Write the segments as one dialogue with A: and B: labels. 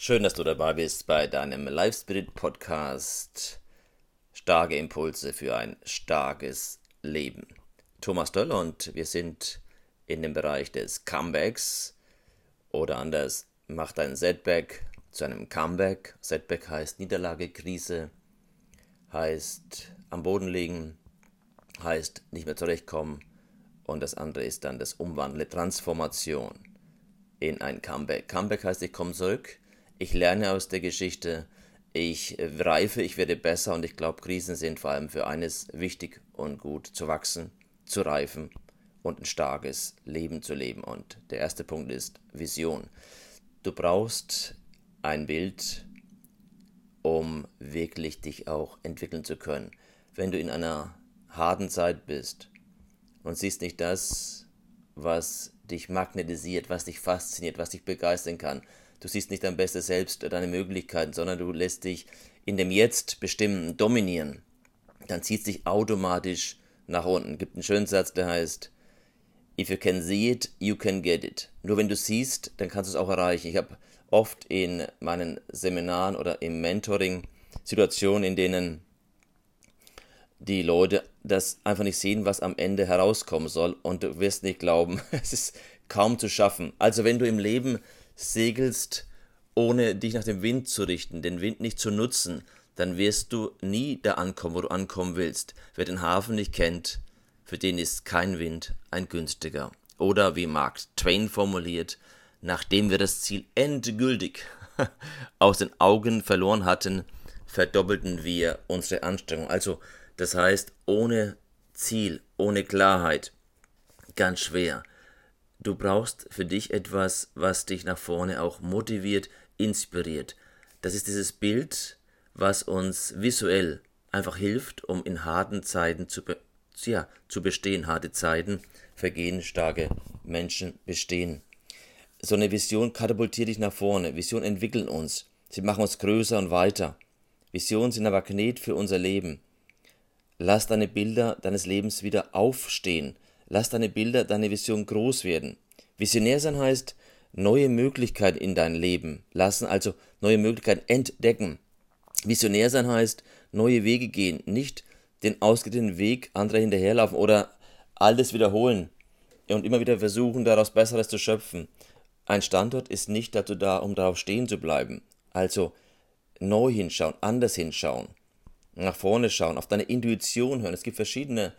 A: Schön, dass du dabei bist bei deinem Live Spirit Podcast. Starke Impulse für ein starkes Leben. Thomas Döll und wir sind in dem Bereich des Comebacks oder anders macht ein Setback zu einem Comeback. Setback heißt Niederlage, Krise, heißt am Boden liegen, heißt nicht mehr zurechtkommen und das andere ist dann das Umwandeln, Transformation in ein Comeback. Comeback heißt, ich komme zurück, ich lerne aus der Geschichte, ich reife, ich werde besser und ich glaube, Krisen sind vor allem für eines wichtig und gut, zu wachsen, zu reifen und ein starkes Leben zu leben. Und der erste Punkt ist Vision. Du brauchst ein Bild, um wirklich dich auch entwickeln zu können. Wenn du in einer harten Zeit bist und siehst nicht das, was dich magnetisiert, was dich fasziniert, was dich begeistern kann. Du siehst nicht dein bestes Selbst, deine Möglichkeiten, sondern du lässt dich in dem Jetzt bestimmen, dominieren. Dann zieht es dich automatisch nach unten. Es gibt einen schönen Satz, der heißt, If you can see it, you can get it. Nur wenn du siehst, dann kannst du es auch erreichen. Ich habe oft in meinen Seminaren oder im Mentoring Situationen, in denen die Leute das einfach nicht sehen, was am Ende herauskommen soll und du wirst nicht glauben, es ist kaum zu schaffen. Also wenn du im Leben segelst, ohne dich nach dem Wind zu richten, den Wind nicht zu nutzen, dann wirst du nie da ankommen, wo du ankommen willst. Wer den Hafen nicht kennt, für den ist kein Wind ein günstiger. Oder wie Mark Twain formuliert, nachdem wir das Ziel endgültig aus den Augen verloren hatten, verdoppelten wir unsere Anstrengung. Also das heißt, ohne Ziel, ohne Klarheit, ganz schwer. Du brauchst für dich etwas, was dich nach vorne auch motiviert, inspiriert. Das ist dieses Bild, was uns visuell einfach hilft, um in harten Zeiten zu, be ja, zu bestehen. Harte Zeiten vergehen, starke Menschen bestehen. So eine Vision katapultiert dich nach vorne. Visionen entwickeln uns. Sie machen uns größer und weiter. Visionen sind ein Magnet für unser Leben. Lass deine Bilder deines Lebens wieder aufstehen. Lass deine Bilder, deine Vision groß werden. Visionär sein heißt, neue Möglichkeiten in dein Leben lassen, also neue Möglichkeiten entdecken. Visionär sein heißt, neue Wege gehen, nicht den ausgedehnten Weg anderer hinterherlaufen oder alles wiederholen und immer wieder versuchen, daraus Besseres zu schöpfen. Ein Standort ist nicht dazu da, um darauf stehen zu bleiben. Also neu hinschauen, anders hinschauen nach vorne schauen, auf deine Intuition hören. Es gibt verschiedene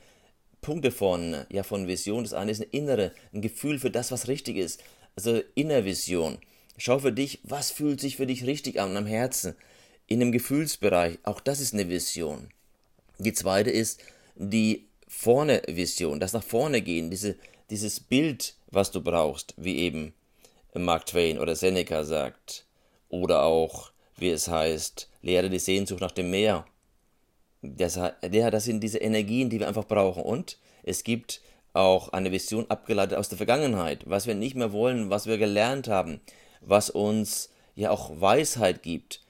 A: Punkte von, ja, von Vision. Das eine ist eine innere, ein Gefühl für das, was richtig ist. Also Innervision. Schau für dich, was fühlt sich für dich richtig an am Herzen. In dem Gefühlsbereich, auch das ist eine Vision. Die zweite ist die vorne Vision, das nach vorne gehen, diese, dieses Bild, was du brauchst, wie eben Mark Twain oder Seneca sagt. Oder auch, wie es heißt, lehre die Sehnsucht nach dem Meer das, ja, das sind diese Energien, die wir einfach brauchen. Und es gibt auch eine Vision abgeleitet aus der Vergangenheit, was wir nicht mehr wollen, was wir gelernt haben, was uns ja auch Weisheit gibt.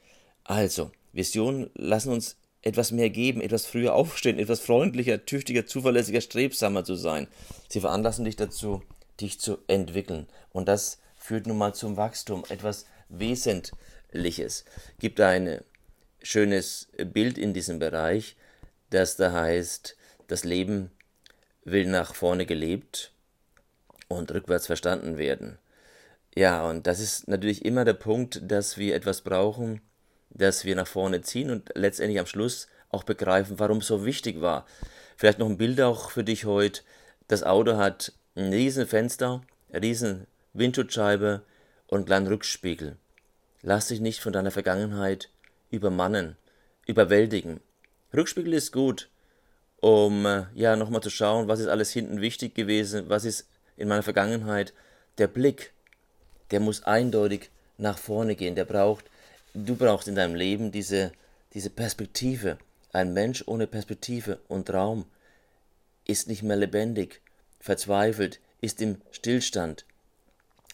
A: Also, Visionen lassen uns etwas mehr geben, etwas früher aufstehen, etwas freundlicher, tüchtiger, zuverlässiger, strebsamer zu sein. Sie veranlassen dich dazu, dich zu entwickeln. Und das führt nun mal zum Wachstum, etwas Wesentliches. Gibt eine schönes Bild in diesem Bereich, das da heißt, das Leben will nach vorne gelebt und rückwärts verstanden werden. Ja, und das ist natürlich immer der Punkt, dass wir etwas brauchen, das wir nach vorne ziehen und letztendlich am Schluss auch begreifen, warum es so wichtig war. Vielleicht noch ein Bild auch für dich heute. Das Auto hat ein riesen Fenster, eine riesen Windschutzscheibe und einen kleinen Rückspiegel. Lass dich nicht von deiner Vergangenheit übermannen, überwältigen. Rückspiegel ist gut, um äh, ja nochmal zu schauen, was ist alles hinten wichtig gewesen, was ist in meiner Vergangenheit. Der Blick, der muss eindeutig nach vorne gehen. Der braucht, du brauchst in deinem Leben diese, diese Perspektive. Ein Mensch ohne Perspektive und Raum ist nicht mehr lebendig, verzweifelt, ist im Stillstand.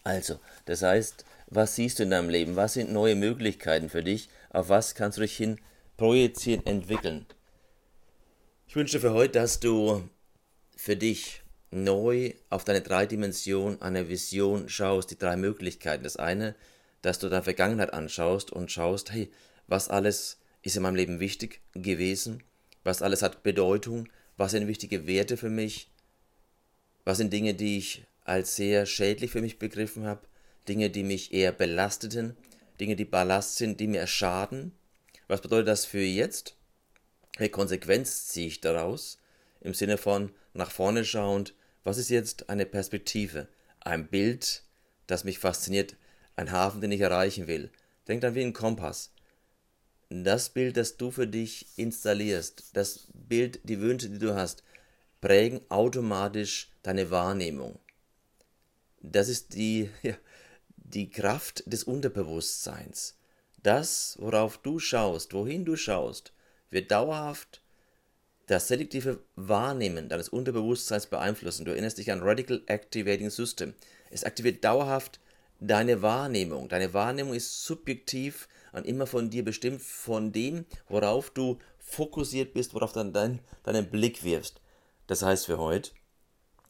A: Also, das heißt, was siehst du in deinem Leben? Was sind neue Möglichkeiten für dich? Auf was kannst du dich hin projizieren, entwickeln? Ich wünsche für heute, dass du für dich neu auf deine drei Dimensionen einer Vision schaust, die drei Möglichkeiten. Das eine, dass du deine Vergangenheit anschaust und schaust, hey, was alles ist in meinem Leben wichtig gewesen, was alles hat Bedeutung, was sind wichtige Werte für mich, was sind Dinge, die ich als sehr schädlich für mich begriffen habe, Dinge, die mich eher belasteten, Dinge, die Ballast sind, die mir schaden. Was bedeutet das für jetzt? Welche Konsequenz ziehe ich daraus? Im Sinne von nach vorne schauend, was ist jetzt eine Perspektive, ein Bild, das mich fasziniert, ein Hafen, den ich erreichen will. Denk dann wie ein Kompass. Das Bild, das du für dich installierst, das Bild, die Wünsche, die du hast, prägen automatisch deine Wahrnehmung. Das ist die, ja, die Kraft des Unterbewusstseins. Das, worauf du schaust, wohin du schaust, wird dauerhaft das selektive Wahrnehmen deines Unterbewusstseins beeinflussen. Du erinnerst dich an Radical Activating System. Es aktiviert dauerhaft deine Wahrnehmung. Deine Wahrnehmung ist subjektiv und immer von dir bestimmt, von dem, worauf du fokussiert bist, worauf dann dein, deinen Blick wirfst. Das heißt für heute,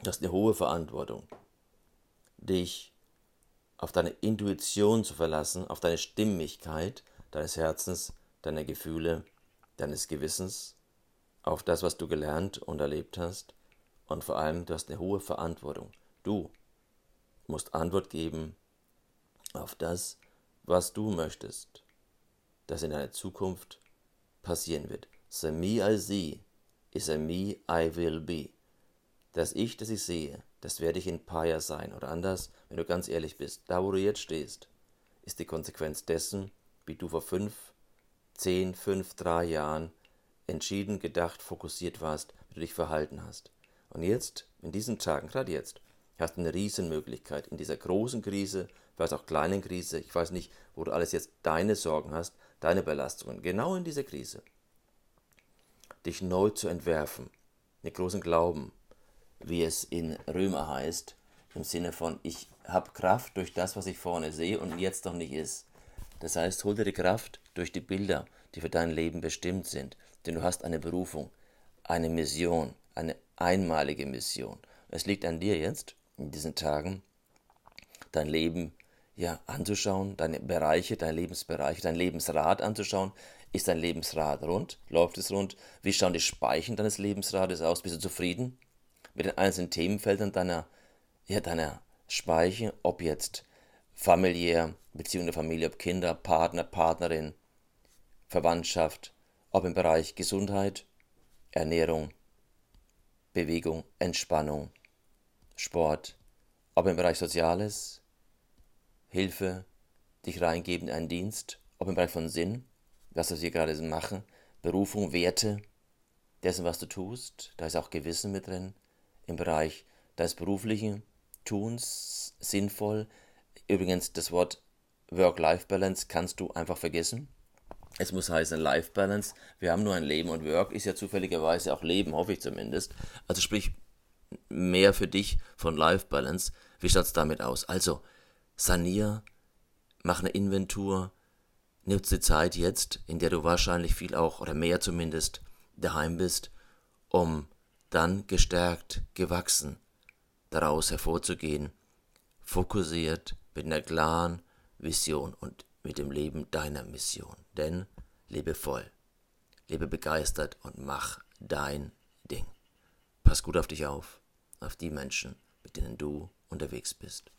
A: du hast eine hohe Verantwortung, dich auf deine Intuition zu verlassen, auf deine Stimmigkeit deines Herzens, deiner Gefühle, deines Gewissens, auf das, was du gelernt und erlebt hast. Und vor allem, du hast eine hohe Verantwortung. Du musst Antwort geben auf das, was du möchtest, das in deiner Zukunft passieren wird. The me I see is a me I will be. Das Ich, das ich sehe, das werde ich in Jahren sein. Oder anders, wenn du ganz ehrlich bist, da wo du jetzt stehst, ist die Konsequenz dessen, wie du vor fünf, zehn, fünf, drei Jahren entschieden, gedacht, fokussiert warst, wie du dich verhalten hast. Und jetzt, in diesen Tagen, gerade jetzt, hast du eine Riesenmöglichkeit, in dieser großen Krise, vielleicht auch kleinen Krise, ich weiß nicht, wo du alles jetzt deine Sorgen hast, deine Belastungen, genau in dieser Krise, dich neu zu entwerfen, mit großen Glauben, wie es in Römer heißt, im Sinne von, ich habe Kraft durch das, was ich vorne sehe und jetzt noch nicht ist. Das heißt, hol dir die Kraft durch die Bilder, die für dein Leben bestimmt sind, denn du hast eine Berufung, eine Mission, eine einmalige Mission. Es liegt an dir jetzt, in diesen Tagen, dein Leben ja, anzuschauen, deine Bereiche, deine Lebensbereiche, dein Lebensrad anzuschauen. Ist dein Lebensrad rund? Läuft es rund? Wie schauen die Speichen deines Lebensrades aus? Bist du zufrieden? Mit den einzelnen Themenfeldern deiner, ja, deiner Speiche, ob jetzt familiär, Beziehung der Familie, ob Kinder, Partner, Partnerin, Verwandtschaft, ob im Bereich Gesundheit, Ernährung, Bewegung, Entspannung, Sport, ob im Bereich Soziales, Hilfe, dich reingeben in einen Dienst, ob im Bereich von Sinn, was wir hier gerade machen, Berufung, Werte, dessen, was du tust, da ist auch Gewissen mit drin, im Bereich des beruflichen Tuns sinnvoll. Übrigens, das Wort Work-Life-Balance kannst du einfach vergessen. Es muss heißen Life-Balance. Wir haben nur ein Leben und Work ist ja zufälligerweise auch Leben, hoffe ich zumindest. Also sprich mehr für dich von Life-Balance. Wie schaut es damit aus? Also, sanier, mach eine Inventur, nutze die Zeit jetzt, in der du wahrscheinlich viel auch oder mehr zumindest daheim bist, um dann gestärkt, gewachsen, daraus hervorzugehen, fokussiert mit einer klaren Vision und mit dem Leben deiner Mission. Denn lebe voll, lebe begeistert und mach dein Ding. Pass gut auf dich auf, auf die Menschen, mit denen du unterwegs bist.